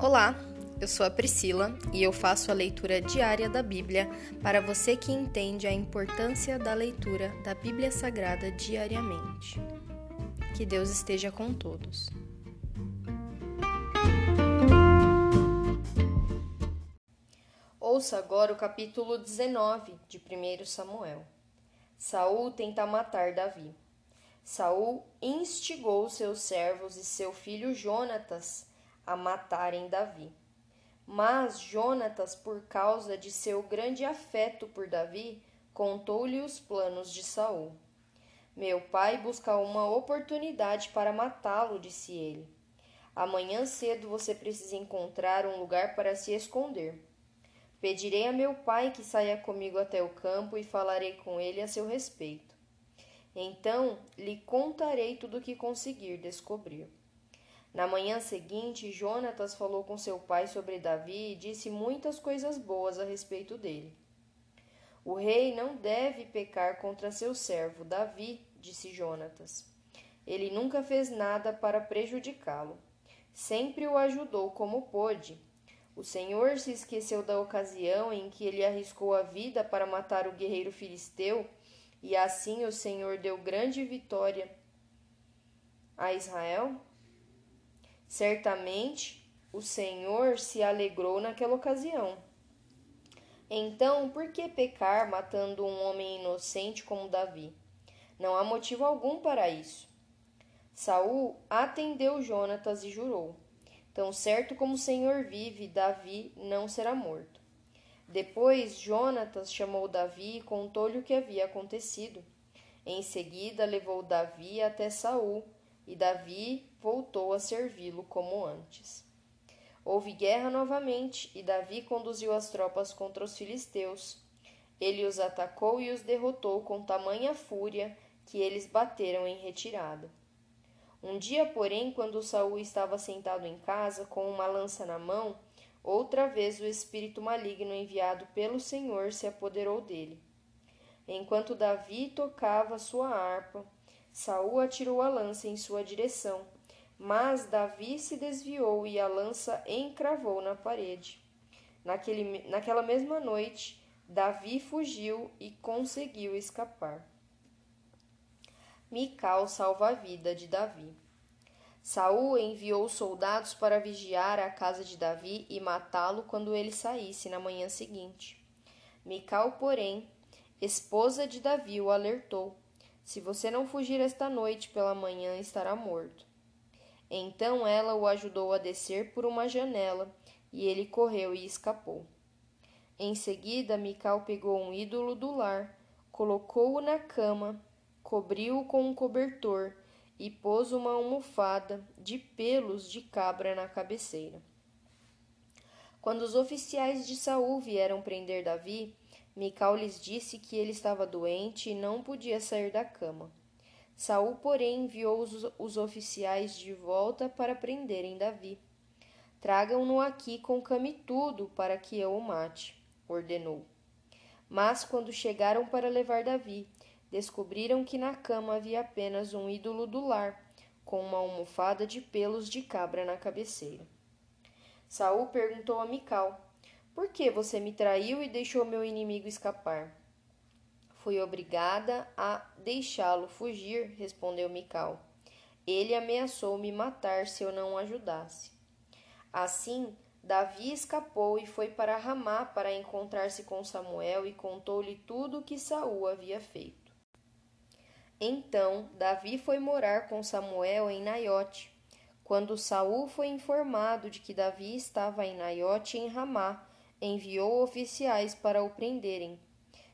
Olá, eu sou a Priscila e eu faço a leitura diária da Bíblia para você que entende a importância da leitura da Bíblia Sagrada diariamente. Que Deus esteja com todos. Ouça agora o capítulo 19 de 1 Samuel. Saul tenta matar Davi. Saul instigou seus servos e seu filho Jonatas a matarem Davi. Mas Jonatas, por causa de seu grande afeto por Davi, contou-lhe os planos de Saul. Meu pai busca uma oportunidade para matá-lo, disse ele. Amanhã cedo você precisa encontrar um lugar para se esconder. Pedirei a meu pai que saia comigo até o campo e falarei com ele a seu respeito. Então lhe contarei tudo o que conseguir descobrir. Na manhã seguinte, Jonatas falou com seu pai sobre Davi e disse muitas coisas boas a respeito dele. O rei não deve pecar contra seu servo Davi, disse Jonatas. Ele nunca fez nada para prejudicá-lo. Sempre o ajudou como pôde. O Senhor se esqueceu da ocasião em que ele arriscou a vida para matar o guerreiro filisteu, e assim o Senhor deu grande vitória a Israel? Certamente o Senhor se alegrou naquela ocasião. Então, por que pecar matando um homem inocente como Davi? Não há motivo algum para isso. Saul atendeu Jonatas e jurou: Tão certo como o Senhor vive, Davi não será morto. Depois Jonatas chamou Davi e contou-lhe o que havia acontecido. Em seguida levou Davi até Saul e Davi voltou a servi-lo como antes. Houve guerra novamente, e Davi conduziu as tropas contra os filisteus. Ele os atacou e os derrotou com tamanha fúria que eles bateram em retirada. Um dia, porém, quando Saul estava sentado em casa com uma lança na mão, outra vez o espírito maligno enviado pelo Senhor se apoderou dele. Enquanto Davi tocava sua harpa, Saul atirou a lança em sua direção, mas Davi se desviou e a lança encravou na parede. Naquele, naquela mesma noite, Davi fugiu e conseguiu escapar. Mical salva a vida de Davi. Saul enviou soldados para vigiar a casa de Davi e matá-lo quando ele saísse na manhã seguinte. Mical, porém, esposa de Davi, o alertou se você não fugir esta noite pela manhã, estará morto. Então ela o ajudou a descer por uma janela, e ele correu e escapou. Em seguida, Mical pegou um ídolo do lar, colocou-o na cama, cobriu-o com um cobertor e pôs uma almofada de pelos de cabra na cabeceira. Quando os oficiais de Saul vieram prender Davi, Mical lhes disse que ele estava doente e não podia sair da cama. Saul, porém, enviou os, os oficiais de volta para prenderem Davi. Tragam-no aqui com tudo para que eu o mate, ordenou. Mas quando chegaram para levar Davi, descobriram que na cama havia apenas um ídolo do lar, com uma almofada de pelos de cabra na cabeceira. Saul perguntou a Mical: por que você me traiu e deixou meu inimigo escapar? Fui obrigada a deixá-lo fugir, respondeu Mical. Ele ameaçou me matar se eu não ajudasse. Assim, Davi escapou e foi para Ramá para encontrar-se com Samuel e contou-lhe tudo o que Saul havia feito. Então, Davi foi morar com Samuel em Naiote. Quando Saul foi informado de que Davi estava em Naiote em Ramá, enviou oficiais para o prenderem.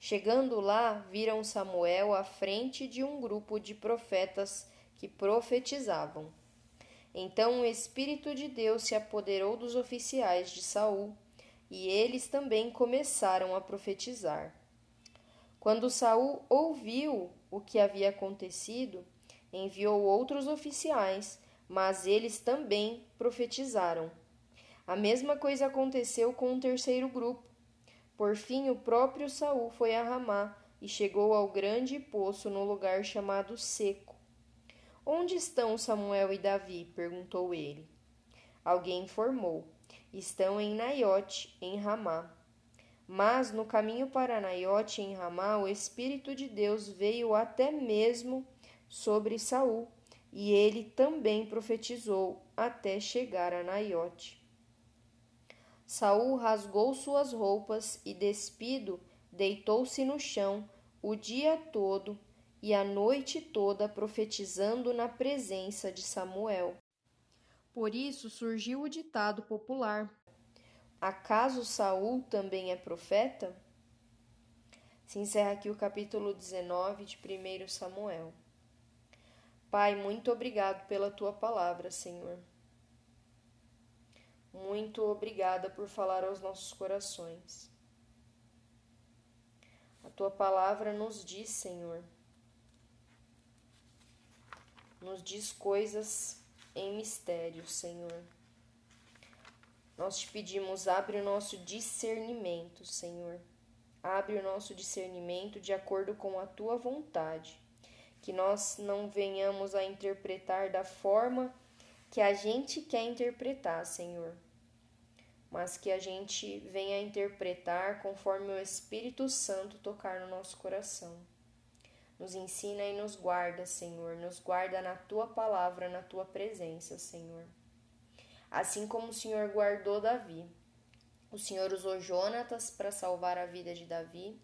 Chegando lá, viram Samuel à frente de um grupo de profetas que profetizavam. Então o Espírito de Deus se apoderou dos oficiais de Saul, e eles também começaram a profetizar. Quando Saul ouviu o que havia acontecido, enviou outros oficiais, mas eles também profetizaram. A mesma coisa aconteceu com um terceiro grupo. Por fim, o próprio Saul foi a Ramá e chegou ao grande poço no lugar chamado Seco. Onde estão Samuel e Davi? perguntou ele. Alguém informou. estão em Naiote, em Ramá. Mas no caminho para Naiote, em Ramá, o Espírito de Deus veio até mesmo sobre Saul, e ele também profetizou até chegar a Naiote. Saul rasgou suas roupas e, despido, deitou-se no chão o dia todo e a noite toda profetizando na presença de Samuel. Por isso surgiu o ditado popular: Acaso Saul também é profeta? Se encerra aqui o capítulo 19 de 1 Samuel. Pai, muito obrigado pela tua palavra, Senhor. Muito obrigada por falar aos nossos corações. A tua palavra nos diz, Senhor, nos diz coisas em mistério, Senhor. Nós te pedimos, abre o nosso discernimento, Senhor. Abre o nosso discernimento de acordo com a tua vontade que nós não venhamos a interpretar da forma que a gente quer interpretar, Senhor, mas que a gente venha a interpretar conforme o Espírito Santo tocar no nosso coração. Nos ensina e nos guarda, Senhor, nos guarda na tua palavra, na tua presença, Senhor. Assim como o Senhor guardou Davi. O Senhor usou Jonatas para salvar a vida de Davi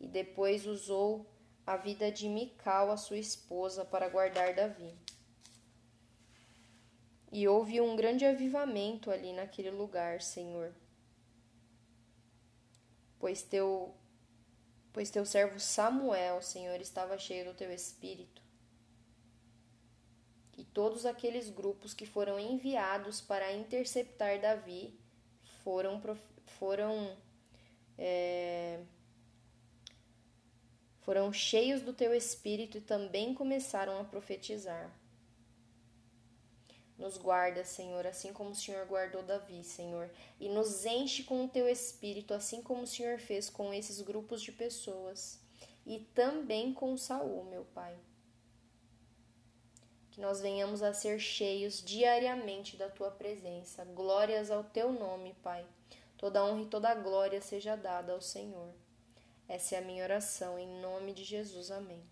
e depois usou a vida de Mical, a sua esposa, para guardar Davi. E houve um grande avivamento ali naquele lugar, Senhor. Pois teu pois teu servo Samuel, Senhor, estava cheio do teu espírito. E todos aqueles grupos que foram enviados para interceptar Davi foram foram é, foram cheios do teu espírito e também começaram a profetizar. Nos guarda, Senhor, assim como o Senhor guardou Davi, Senhor, e nos enche com o teu espírito, assim como o Senhor fez com esses grupos de pessoas e também com Saul, meu Pai. Que nós venhamos a ser cheios diariamente da tua presença. Glórias ao teu nome, Pai. Toda honra e toda glória seja dada ao Senhor. Essa é a minha oração, em nome de Jesus. Amém.